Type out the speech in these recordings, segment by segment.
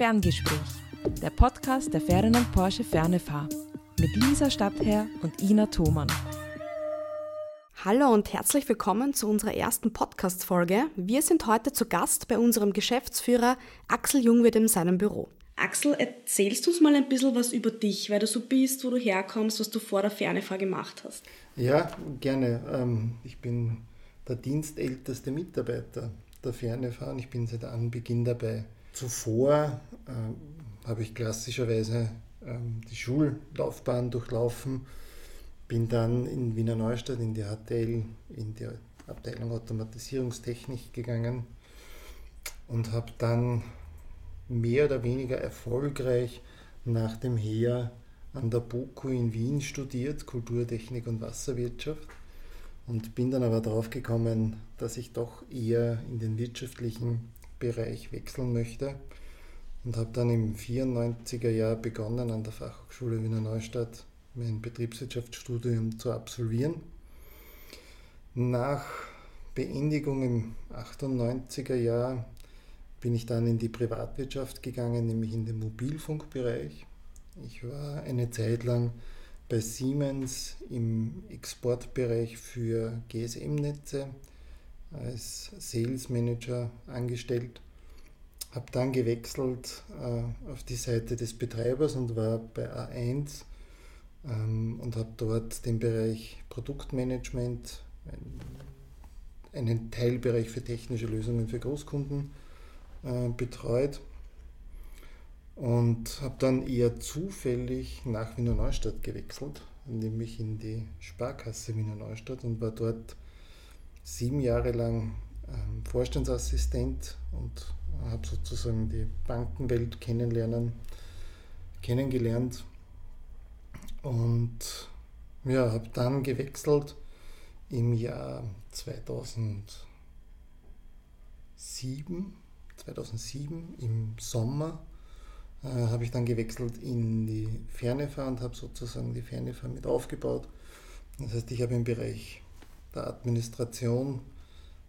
Ferngespräch, der Podcast der Ferdinand Porsche Fernefahr mit Lisa Stadtherr und Ina Thomann. Hallo und herzlich willkommen zu unserer ersten Podcast-Folge. Wir sind heute zu Gast bei unserem Geschäftsführer Axel Jungwirth in seinem Büro. Axel, erzählst du uns mal ein bisschen was über dich, wer du so bist, wo du herkommst, was du vor der Fernefahr gemacht hast? Ja, gerne. Ähm, ich bin der dienstälteste Mitarbeiter der Fernefahr und ich bin seit Anbeginn dabei. Zuvor äh, habe ich klassischerweise ähm, die Schullaufbahn durchlaufen, bin dann in Wiener Neustadt in die HTL, in die Abteilung Automatisierungstechnik gegangen und habe dann mehr oder weniger erfolgreich nach dem Heer an der BOKU in Wien studiert, Kulturtechnik und Wasserwirtschaft und bin dann aber darauf gekommen, dass ich doch eher in den wirtschaftlichen Bereich wechseln möchte und habe dann im 94er Jahr begonnen, an der Fachhochschule Wiener Neustadt mein Betriebswirtschaftsstudium zu absolvieren. Nach Beendigung im 98er Jahr bin ich dann in die Privatwirtschaft gegangen, nämlich in den Mobilfunkbereich. Ich war eine Zeit lang bei Siemens im Exportbereich für GSM-Netze als Sales Manager angestellt. Habe dann gewechselt äh, auf die Seite des Betreibers und war bei A1 ähm, und habe dort den Bereich Produktmanagement, einen Teilbereich für technische Lösungen für Großkunden äh, betreut und habe dann eher zufällig nach Wiener Neustadt gewechselt, nämlich in die Sparkasse Wiener Neustadt und war dort sieben Jahre lang ähm, Vorstandsassistent und habe sozusagen die Bankenwelt kennenlernen, kennengelernt und ja, habe dann gewechselt im Jahr 2007, 2007 im Sommer äh, habe ich dann gewechselt in die Fernefahr und habe sozusagen die Fernefahr mit aufgebaut. Das heißt, ich habe im Bereich der Administration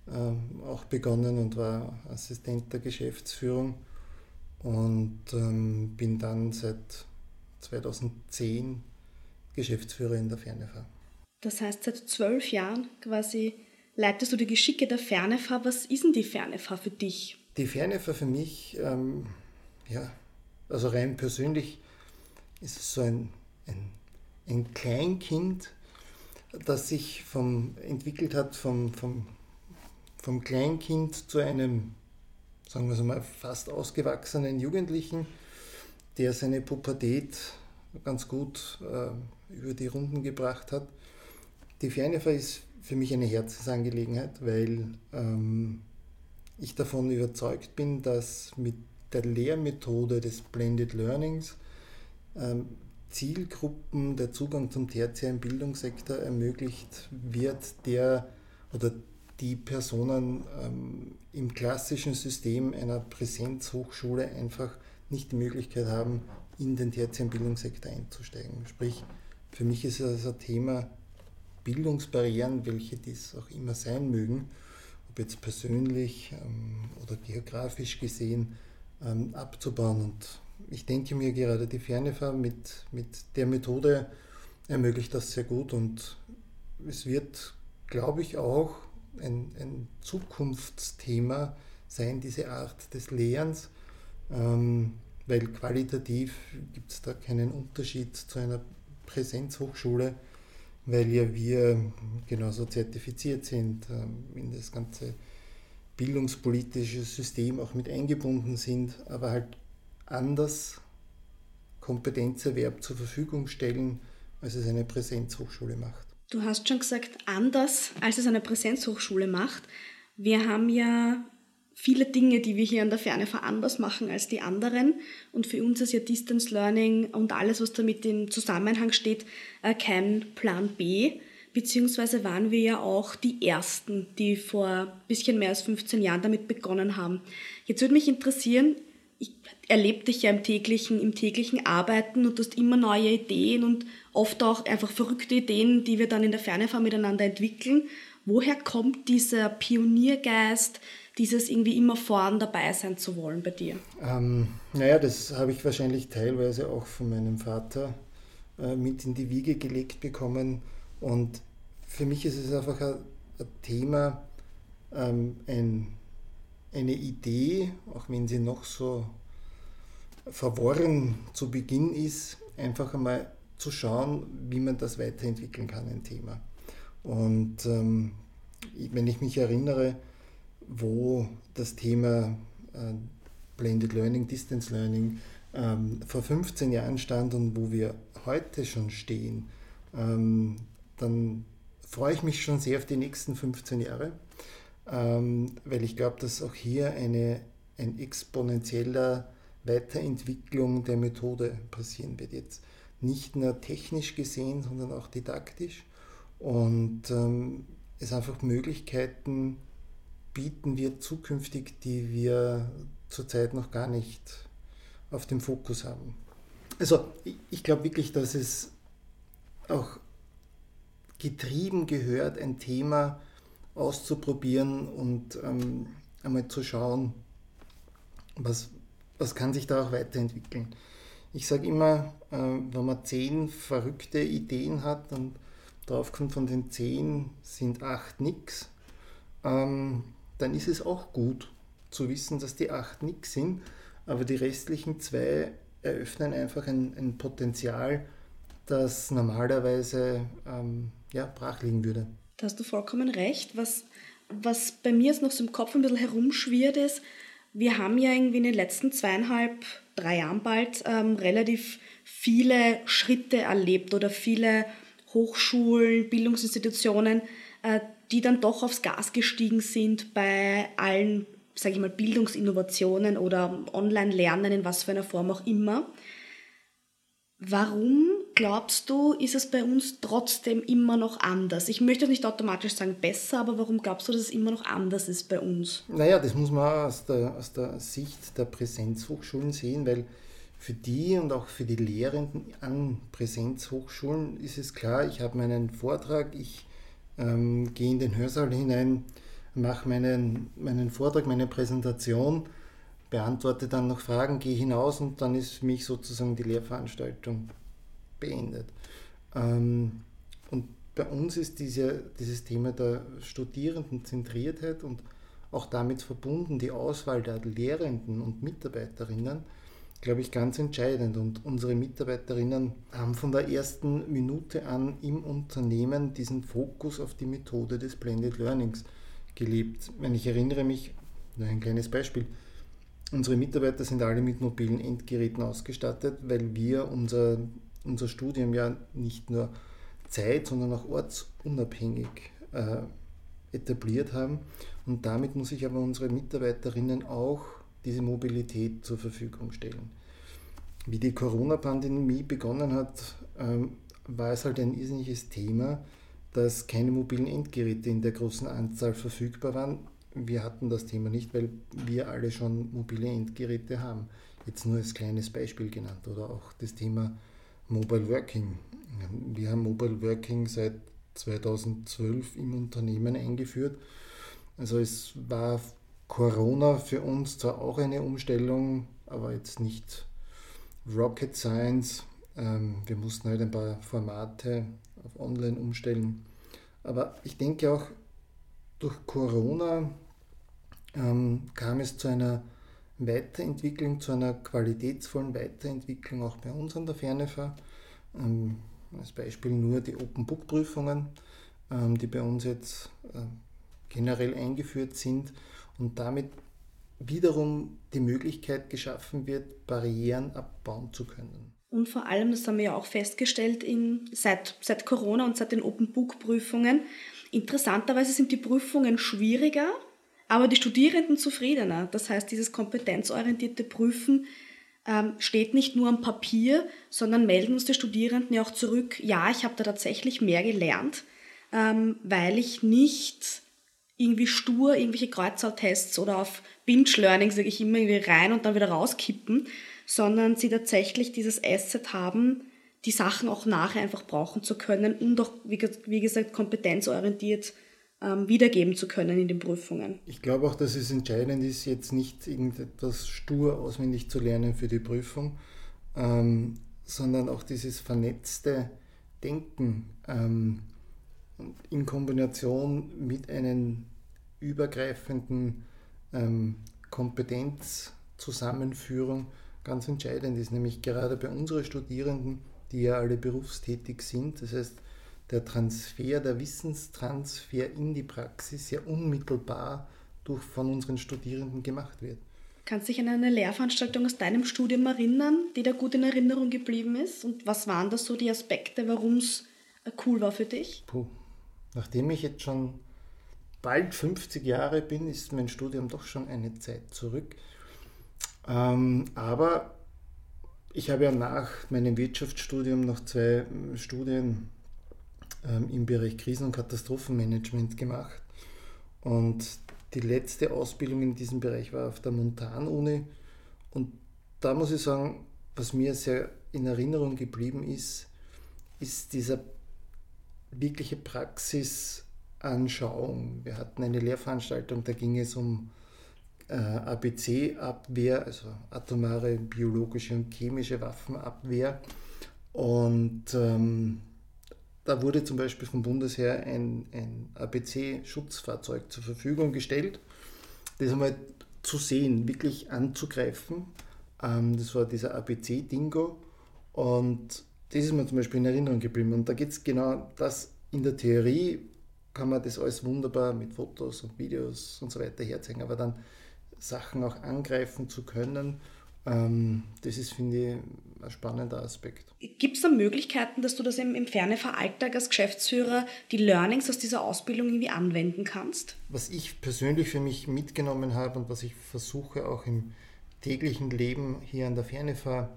äh, auch begonnen und war Assistent der Geschäftsführung und ähm, bin dann seit 2010 Geschäftsführer in der Fernefahr. Das heißt, seit zwölf Jahren quasi leitest du die Geschicke der Fernefahr. Was ist denn die Fernefahr für dich? Die Fernefahr für mich, ähm, ja, also rein persönlich ist es so ein, ein, ein Kleinkind, das sich vom, entwickelt hat vom, vom, vom Kleinkind zu einem, sagen wir es mal, fast ausgewachsenen Jugendlichen, der seine Pubertät ganz gut äh, über die Runden gebracht hat. Die Fernefer ist für mich eine Herzensangelegenheit, weil ähm, ich davon überzeugt bin, dass mit der Lehrmethode des Blended Learnings ähm, Zielgruppen der Zugang zum tertiären Bildungssektor ermöglicht wird, der oder die Personen ähm, im klassischen System einer Präsenzhochschule einfach nicht die Möglichkeit haben, in den tertiären Bildungssektor einzusteigen. Sprich, für mich ist es ein Thema Bildungsbarrieren, welche dies auch immer sein mögen, ob jetzt persönlich ähm, oder geografisch gesehen, ähm, abzubauen. Und ich denke mir gerade die Fernefahr mit, mit der Methode ermöglicht das sehr gut und es wird, glaube ich, auch ein, ein Zukunftsthema sein, diese Art des Lehrens, ähm, weil qualitativ gibt es da keinen Unterschied zu einer Präsenzhochschule, weil ja wir genauso zertifiziert sind ähm, in das ganze bildungspolitische System auch mit eingebunden sind, aber halt anders Kompetenzerwerb zur Verfügung stellen, als es eine Präsenzhochschule macht. Du hast schon gesagt, anders als es eine Präsenzhochschule macht. Wir haben ja viele Dinge, die wir hier an der Ferne anders machen als die anderen. Und für uns ist ja Distance Learning und alles, was damit im Zusammenhang steht, äh, kein Plan B. Beziehungsweise waren wir ja auch die Ersten, die vor ein bisschen mehr als 15 Jahren damit begonnen haben. Jetzt würde mich interessieren, ich erlebe dich ja im täglichen, im täglichen Arbeiten und du hast immer neue Ideen und oft auch einfach verrückte Ideen, die wir dann in der Fernefahr miteinander entwickeln. Woher kommt dieser Pioniergeist, dieses irgendwie immer vorn dabei sein zu wollen bei dir? Ähm, naja, das habe ich wahrscheinlich teilweise auch von meinem Vater äh, mit in die Wiege gelegt bekommen. Und für mich ist es einfach ein, ein Thema, ähm, ein, eine Idee, auch wenn sie noch so verworren zu Beginn ist, einfach einmal zu schauen, wie man das weiterentwickeln kann, ein Thema. Und ähm, wenn ich mich erinnere, wo das Thema äh, Blended Learning, Distance Learning ähm, vor 15 Jahren stand und wo wir heute schon stehen, ähm, dann freue ich mich schon sehr auf die nächsten 15 Jahre, ähm, weil ich glaube, dass auch hier eine, ein exponentieller Weiterentwicklung der Methode passieren wird. Jetzt nicht nur technisch gesehen, sondern auch didaktisch. Und ähm, es einfach Möglichkeiten bieten wird zukünftig, die wir zurzeit noch gar nicht auf dem Fokus haben. Also ich, ich glaube wirklich, dass es auch getrieben gehört, ein Thema auszuprobieren und ähm, einmal zu schauen, was, was kann sich da auch weiterentwickeln. Ich sage immer, äh, wenn man zehn verrückte Ideen hat und drauf kommt, von den zehn sind acht nix, ähm, dann ist es auch gut zu wissen, dass die acht nix sind, aber die restlichen zwei eröffnen einfach ein, ein Potenzial, das normalerweise ähm, ja, brach liegen würde. Da hast du vollkommen recht. Was, was bei mir jetzt noch so im Kopf ein bisschen herumschwirrt ist, wir haben ja irgendwie in den letzten zweieinhalb, drei Jahren bald ähm, relativ viele Schritte erlebt oder viele Hochschulen, Bildungsinstitutionen, äh, die dann doch aufs Gas gestiegen sind bei allen, sage ich mal, Bildungsinnovationen oder Online-Lernen in was für einer Form auch immer. Warum glaubst du, ist es bei uns trotzdem immer noch anders? Ich möchte nicht automatisch sagen besser, aber warum glaubst du, dass es immer noch anders ist bei uns? Naja, das muss man aus der, aus der Sicht der Präsenzhochschulen sehen, weil für die und auch für die Lehrenden an Präsenzhochschulen ist es klar, ich habe meinen Vortrag, ich ähm, gehe in den Hörsaal hinein, mache meinen, meinen Vortrag, meine Präsentation, beantworte dann noch Fragen, gehe hinaus und dann ist für mich sozusagen die Lehrveranstaltung beendet. Ähm, und bei uns ist diese, dieses Thema der Studierendenzentriertheit und auch damit verbunden die Auswahl der Lehrenden und Mitarbeiterinnen, glaube ich, ganz entscheidend. Und unsere Mitarbeiterinnen haben von der ersten Minute an im Unternehmen diesen Fokus auf die Methode des Blended Learnings gelebt. Wenn ich erinnere mich, nur ein kleines Beispiel, Unsere Mitarbeiter sind alle mit mobilen Endgeräten ausgestattet, weil wir unser, unser Studium ja nicht nur zeit-, sondern auch ortsunabhängig äh, etabliert haben. Und damit muss ich aber unsere Mitarbeiterinnen auch diese Mobilität zur Verfügung stellen. Wie die Corona-Pandemie begonnen hat, ähm, war es halt ein irrsinniges Thema, dass keine mobilen Endgeräte in der großen Anzahl verfügbar waren, wir hatten das Thema nicht, weil wir alle schon mobile Endgeräte haben. Jetzt nur als kleines Beispiel genannt oder auch das Thema Mobile Working. Wir haben Mobile Working seit 2012 im Unternehmen eingeführt. Also es war Corona für uns zwar auch eine Umstellung, aber jetzt nicht Rocket Science. Ähm, wir mussten halt ein paar Formate auf Online umstellen. Aber ich denke auch, durch Corona ähm, kam es zu einer Weiterentwicklung, zu einer qualitätsvollen Weiterentwicklung auch bei uns an der Fernefa. Ähm, als Beispiel nur die Open Book Prüfungen, ähm, die bei uns jetzt äh, generell eingeführt sind und damit wiederum die Möglichkeit geschaffen wird, Barrieren abbauen zu können. Und vor allem, das haben wir ja auch festgestellt in, seit, seit Corona und seit den Open Book Prüfungen, Interessanterweise sind die Prüfungen schwieriger, aber die Studierenden zufriedener. Das heißt, dieses kompetenzorientierte Prüfen ähm, steht nicht nur am Papier, sondern melden uns die Studierenden ja auch zurück, ja, ich habe da tatsächlich mehr gelernt, ähm, weil ich nicht irgendwie stur irgendwelche Kreuzzahltests oder auf Binge-Learning, sage ich immer, irgendwie rein und dann wieder rauskippen, sondern sie tatsächlich dieses Asset haben, die Sachen auch nachher einfach brauchen zu können und auch, wie, wie gesagt, kompetenzorientiert ähm, wiedergeben zu können in den Prüfungen. Ich glaube auch, dass es entscheidend ist, jetzt nicht irgendetwas stur auswendig zu lernen für die Prüfung, ähm, sondern auch dieses vernetzte Denken ähm, in Kombination mit einem übergreifenden ähm, Kompetenzzusammenführung ganz entscheidend ist, nämlich gerade bei unseren Studierenden, die ja alle berufstätig sind. Das heißt, der Transfer, der Wissenstransfer in die Praxis ja unmittelbar durch, von unseren Studierenden gemacht wird. Kannst du dich an eine Lehrveranstaltung aus deinem Studium erinnern, die da gut in Erinnerung geblieben ist? Und was waren da so die Aspekte, warum es äh, cool war für dich? Puh. Nachdem ich jetzt schon bald 50 Jahre bin, ist mein Studium doch schon eine Zeit zurück. Ähm, aber ich habe ja nach meinem Wirtschaftsstudium noch zwei ähm, Studien ähm, im Bereich Krisen- und Katastrophenmanagement gemacht. Und die letzte Ausbildung in diesem Bereich war auf der Montan-Uni. Und da muss ich sagen, was mir sehr in Erinnerung geblieben ist, ist dieser wirkliche Praxisanschauung. Wir hatten eine Lehrveranstaltung, da ging es um äh, ABC-Abwehr, also atomare, biologische und chemische Waffenabwehr. Und ähm, da wurde zum Beispiel vom Bundesheer ein, ein ABC-Schutzfahrzeug zur Verfügung gestellt, das einmal zu sehen, wirklich anzugreifen. Ähm, das war dieser ABC-Dingo und das ist mir zum Beispiel in Erinnerung geblieben. Und da geht es genau das in der Theorie, kann man das alles wunderbar mit Fotos und Videos und so weiter herzeigen, aber dann Sachen auch angreifen zu können, ähm, das ist, finde ich, ein spannender Aspekt. Gibt es da Möglichkeiten, dass du das im, im Fernefer-Alltag als Geschäftsführer, die Learnings aus dieser Ausbildung irgendwie anwenden kannst? Was ich persönlich für mich mitgenommen habe und was ich versuche auch im täglichen Leben hier an der Fernefer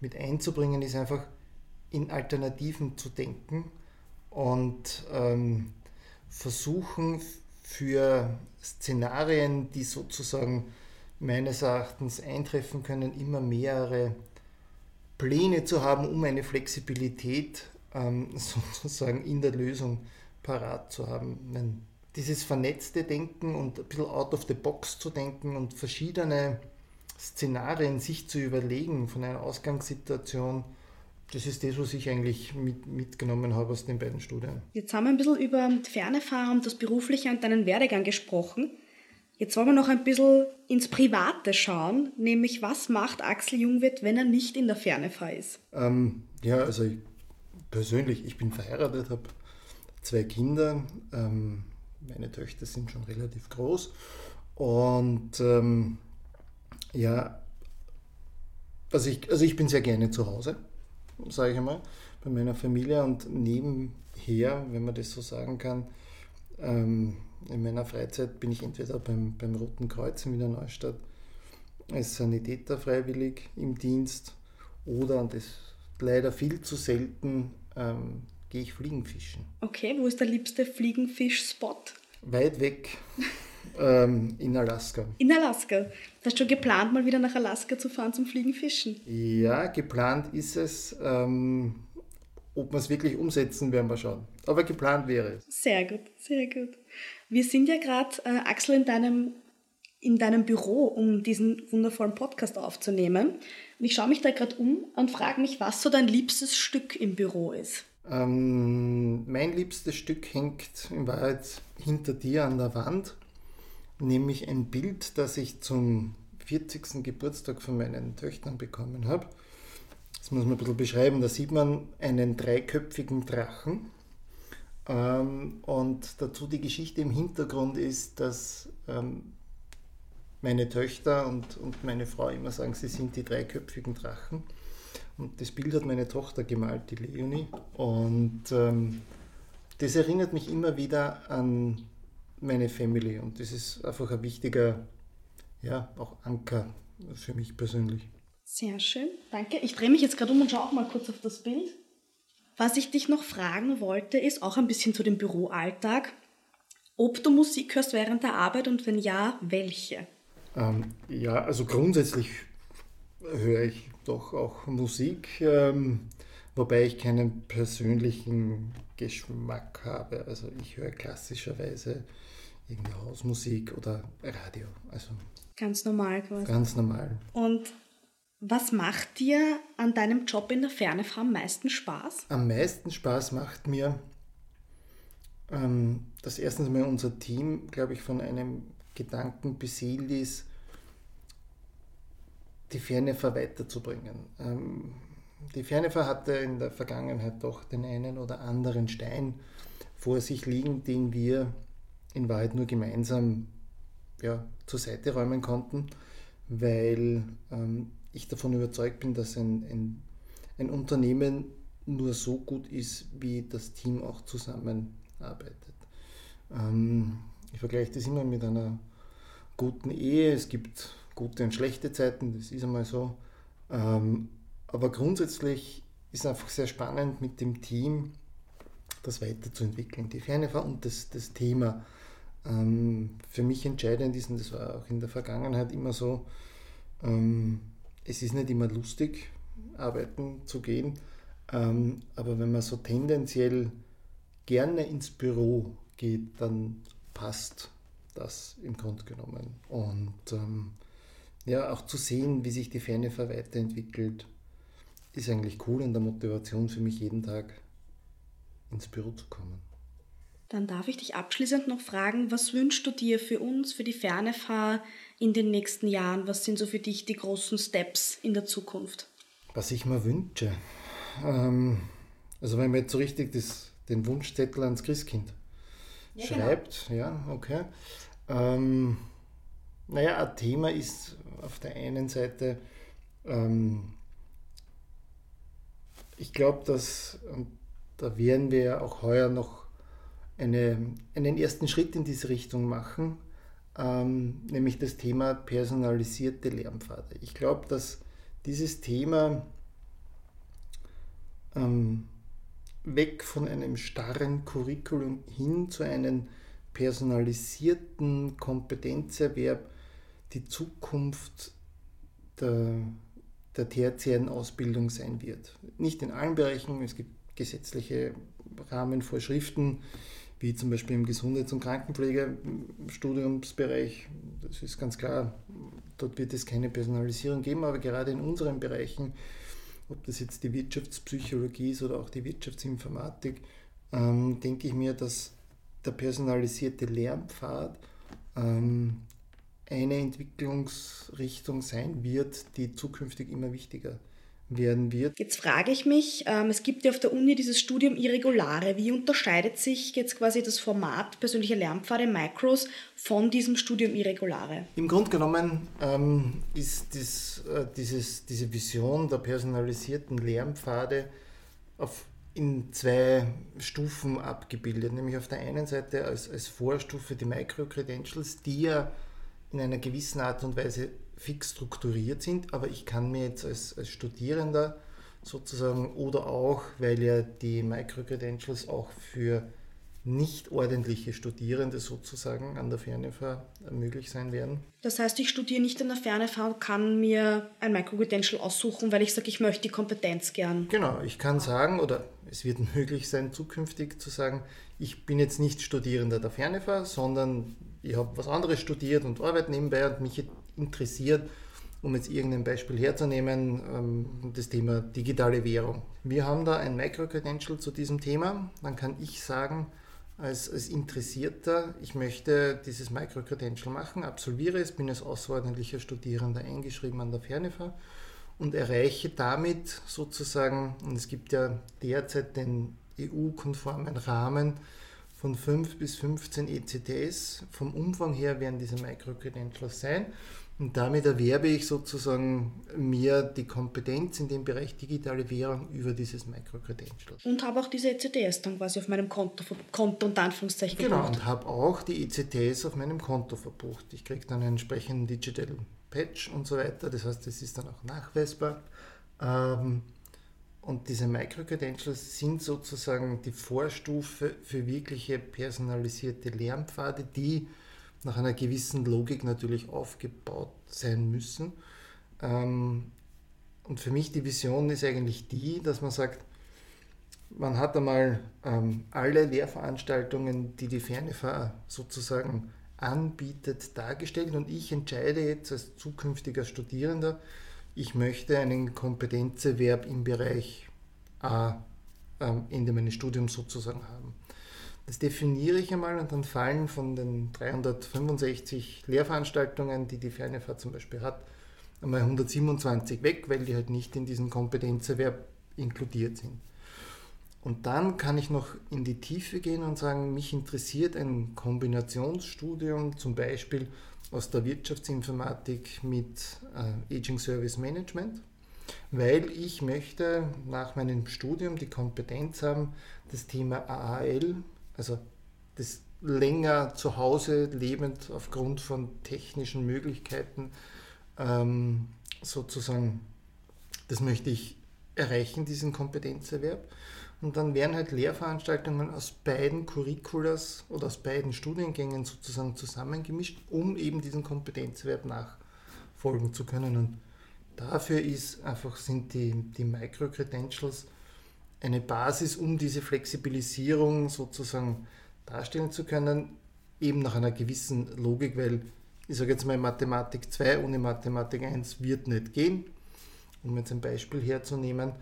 mit einzubringen, ist einfach in Alternativen zu denken und ähm, versuchen für Szenarien, die sozusagen meines Erachtens eintreffen können, immer mehrere Pläne zu haben, um eine Flexibilität ähm, sozusagen in der Lösung parat zu haben. Wenn dieses vernetzte Denken und ein bisschen out of the box zu denken und verschiedene Szenarien sich zu überlegen von einer Ausgangssituation, das ist das, was ich eigentlich mit, mitgenommen habe aus den beiden Studien. Jetzt haben wir ein bisschen über ferne Fahren, das Berufliche und deinen Werdegang gesprochen. Jetzt wollen wir noch ein bisschen ins Private schauen, nämlich was macht Axel Jungwirth, wenn er nicht in der Fernefahr ist? Ähm, ja, also ich, persönlich, ich bin verheiratet, habe zwei Kinder. Ähm, meine Töchter sind schon relativ groß. Und ähm, ja, also ich, also ich bin sehr gerne zu Hause, sage ich einmal, bei meiner Familie und nebenher, wenn man das so sagen kann, ähm, in meiner Freizeit bin ich entweder beim, beim Roten Kreuz in Wiener Neustadt als Sanitäter freiwillig im Dienst oder, und das leider viel zu selten, ähm, gehe ich Fliegenfischen. Okay, wo ist der liebste Fliegenfisch-Spot? Weit weg. ähm, in Alaska. In Alaska. Hast du schon geplant, mal wieder nach Alaska zu fahren zum Fliegenfischen? Ja, geplant ist es. Ähm, ob wir es wirklich umsetzen, werden wir schauen. Aber geplant wäre es. Sehr gut, sehr gut. Wir sind ja gerade, äh, Axel, in deinem, in deinem Büro, um diesen wundervollen Podcast aufzunehmen. Und ich schaue mich da gerade um und frage mich, was so dein liebstes Stück im Büro ist. Ähm, mein liebstes Stück hängt in Wahrheit hinter dir an der Wand, nämlich ein Bild, das ich zum 40. Geburtstag von meinen Töchtern bekommen habe. Das muss man ein bisschen beschreiben. Da sieht man einen dreiköpfigen Drachen ähm, und dazu die Geschichte im Hintergrund ist, dass ähm, meine Töchter und, meine Frau immer sagen, sie sind die dreiköpfigen Drachen. Und das Bild hat meine Tochter gemalt, die Leonie. Und ähm, das erinnert mich immer wieder an meine Family. Und das ist einfach ein wichtiger, ja, auch Anker für mich persönlich. Sehr schön, danke. Ich drehe mich jetzt gerade um und schaue auch mal kurz auf das Bild. Was ich dich noch fragen wollte, ist auch ein bisschen zu dem Büroalltag. Ob du Musik hörst während der Arbeit und wenn ja, welche? Ähm, ja, also grundsätzlich höre ich doch auch Musik. Ähm, wobei ich keinen persönlichen Geschmack habe. Also ich höre klassischerweise irgendwie Hausmusik oder Radio. Also ganz normal quasi. Ganz normal. Und was macht dir an deinem Job in der Fernefrau am meisten Spaß? Am meisten Spaß macht mir, ähm, dass erstens mal unser Team, glaube ich, von einem Gedanken beseelt ist, die Fernefer weiterzubringen. Ähm, die Fernefer hatte in der Vergangenheit doch den einen oder anderen Stein vor sich liegen, den wir in Wahrheit nur gemeinsam ja, zur Seite räumen konnten, weil ähm, ich davon überzeugt bin, dass ein, ein, ein Unternehmen nur so gut ist, wie das Team auch zusammenarbeitet. Ähm, ich vergleiche das immer mit einer guten Ehe. Es gibt gute und schlechte Zeiten, das ist einmal so. Ähm, aber grundsätzlich ist es einfach sehr spannend mit dem Team das weiterzuentwickeln. Die Ferne und das, das Thema ähm, für mich entscheidend ist, und das war auch in der Vergangenheit immer so, ähm, es ist nicht immer lustig, arbeiten zu gehen, ähm, aber wenn man so tendenziell gerne ins Büro geht, dann passt das im Grunde genommen. Und ähm, ja, auch zu sehen, wie sich die Fernefer weiterentwickelt, ist eigentlich cool in der Motivation für mich jeden Tag ins Büro zu kommen. Dann darf ich dich abschließend noch fragen, was wünschst du dir für uns, für die Fernefahr in den nächsten Jahren? Was sind so für dich die großen Steps in der Zukunft? Was ich mir wünsche. Ähm, also wenn man jetzt so richtig das, den Wunschzettel ans Christkind ja, genau. schreibt, genau. ja, okay. Ähm, naja, ein Thema ist auf der einen Seite, ähm, ich glaube, dass, und da werden wir auch heuer noch eine, einen ersten Schritt in diese Richtung machen, ähm, nämlich das Thema personalisierte Lernpfade. Ich glaube, dass dieses Thema ähm, weg von einem starren Curriculum hin zu einem personalisierten Kompetenzerwerb die Zukunft der, der tertiären Ausbildung sein wird. Nicht in allen Bereichen, es gibt gesetzliche Rahmenvorschriften, wie zum Beispiel im Gesundheits- und Krankenpflegestudiumsbereich. Das ist ganz klar, dort wird es keine Personalisierung geben, aber gerade in unseren Bereichen, ob das jetzt die Wirtschaftspsychologie ist oder auch die Wirtschaftsinformatik, ähm, denke ich mir, dass der personalisierte Lernpfad ähm, eine Entwicklungsrichtung sein wird, die zukünftig immer wichtiger werden wird. Jetzt frage ich mich, ähm, es gibt ja auf der Uni dieses Studium Irregulare. Wie unterscheidet sich jetzt quasi das Format persönlicher Lernpfade Micros von diesem Studium Irregulare? Im Grunde genommen ähm, ist das, äh, dieses, diese Vision der personalisierten Lernpfade auf, in zwei Stufen abgebildet. Nämlich auf der einen Seite als, als Vorstufe die Micro-Credentials, die ja in einer gewissen Art und Weise fix strukturiert sind, aber ich kann mir jetzt als, als Studierender sozusagen oder auch, weil ja die Microcredentials auch für nicht ordentliche Studierende sozusagen an der Fernefah möglich sein werden. Das heißt, ich studiere nicht an der Fernefah und kann mir ein Microcredential aussuchen, weil ich sage, ich möchte die Kompetenz gern. Genau, ich kann sagen, oder es wird möglich sein, zukünftig zu sagen, ich bin jetzt nicht Studierender der Fernefah, sondern ich habe was anderes studiert und arbeite nebenbei und mich interessiert, um jetzt irgendein Beispiel herzunehmen, ähm, das Thema digitale Währung. Wir haben da ein Microcredential zu diesem Thema. Dann kann ich sagen, als, als Interessierter, ich möchte dieses Microcredential machen, absolviere es, bin als außerordentlicher Studierender eingeschrieben an der Fernefa und erreiche damit sozusagen, und es gibt ja derzeit den EU-konformen Rahmen von 5 bis 15 ECTS. Vom Umfang her werden diese Microcredentials sein und damit erwerbe ich sozusagen mir die Kompetenz in dem Bereich digitale Währung über dieses Microcredential. Und habe auch diese ECTS dann quasi auf meinem Konto, Konto und Anführungszeichen Genau, gebucht. und habe auch die ECTS auf meinem Konto verbucht. Ich kriege dann einen entsprechenden Digital Patch und so weiter. Das heißt, es ist dann auch nachweisbar. Ähm, und diese Microcredentials sind sozusagen die Vorstufe für wirkliche personalisierte Lernpfade, die nach einer gewissen Logik natürlich aufgebaut sein müssen. Ähm, und für mich die Vision ist eigentlich die, dass man sagt, man hat einmal ähm, alle Lehrveranstaltungen, die die Fernefahr sozusagen anbietet, dargestellt und ich entscheide jetzt als zukünftiger Studierender, ich möchte einen Kompetenzerwerb im Bereich A ähm, Ende meines Studiums sozusagen haben. Das definiere ich einmal und dann fallen von den 365 Lehrveranstaltungen, die die Fernefahrt zum Beispiel hat, einmal 127 weg, weil die halt nicht in diesem Kompetenzerwerb inkludiert sind. Und dann kann ich noch in die Tiefe gehen und sagen, mich interessiert ein Kombinationsstudium, zum Beispiel aus der Wirtschaftsinformatik mit äh, Aging Service Management, weil ich möchte nach meinem Studium die Kompetenz haben, das Thema AAL, also das länger zu Hause lebend aufgrund von technischen Möglichkeiten, ähm, sozusagen, das möchte ich erreichen, diesen Kompetenzerwerb. Und dann werden halt Lehrveranstaltungen aus beiden Curriculas oder aus beiden Studiengängen sozusagen zusammengemischt, um eben diesen Kompetenzerwerb nachfolgen zu können. Und dafür ist einfach sind die, die Micro-Credentials eine Basis, um diese Flexibilisierung sozusagen darstellen zu können, eben nach einer gewissen Logik, weil ich sage jetzt mal Mathematik 2 ohne Mathematik 1 wird nicht gehen, um jetzt ein Beispiel herzunehmen.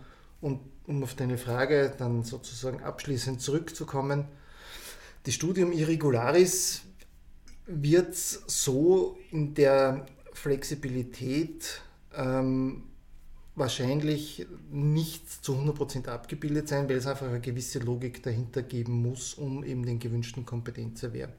Und um auf deine Frage dann sozusagen abschließend zurückzukommen, die Studium Irregularis wird so in der Flexibilität ähm, wahrscheinlich nicht zu 100% abgebildet sein, weil es einfach eine gewisse Logik dahinter geben muss, um eben den gewünschten Kompetenzerwerb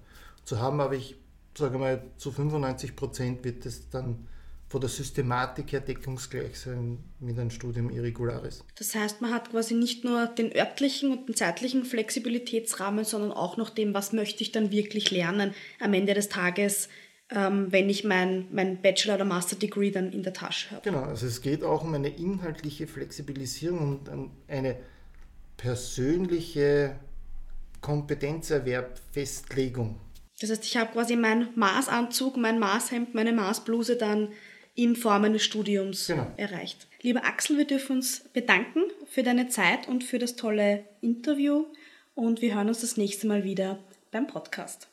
zu haben. Aber ich sage mal, zu 95% wird es dann von der Systematik her deckungsgleich sein mit einem Studium Irregularis. Das heißt, man hat quasi nicht nur den örtlichen und den zeitlichen Flexibilitätsrahmen, sondern auch noch dem, was möchte ich dann wirklich lernen am Ende des Tages, ähm, wenn ich mein, mein Bachelor- oder Master-Degree dann in der Tasche habe. Genau, also es geht auch um eine inhaltliche Flexibilisierung und eine persönliche Kompetenzerwerbfestlegung. Das heißt, ich habe quasi meinen Maßanzug, mein Maßhemd, meine Maßbluse dann in Form eines Studiums genau. erreicht. Lieber Axel, wir dürfen uns bedanken für deine Zeit und für das tolle Interview und wir hören uns das nächste Mal wieder beim Podcast.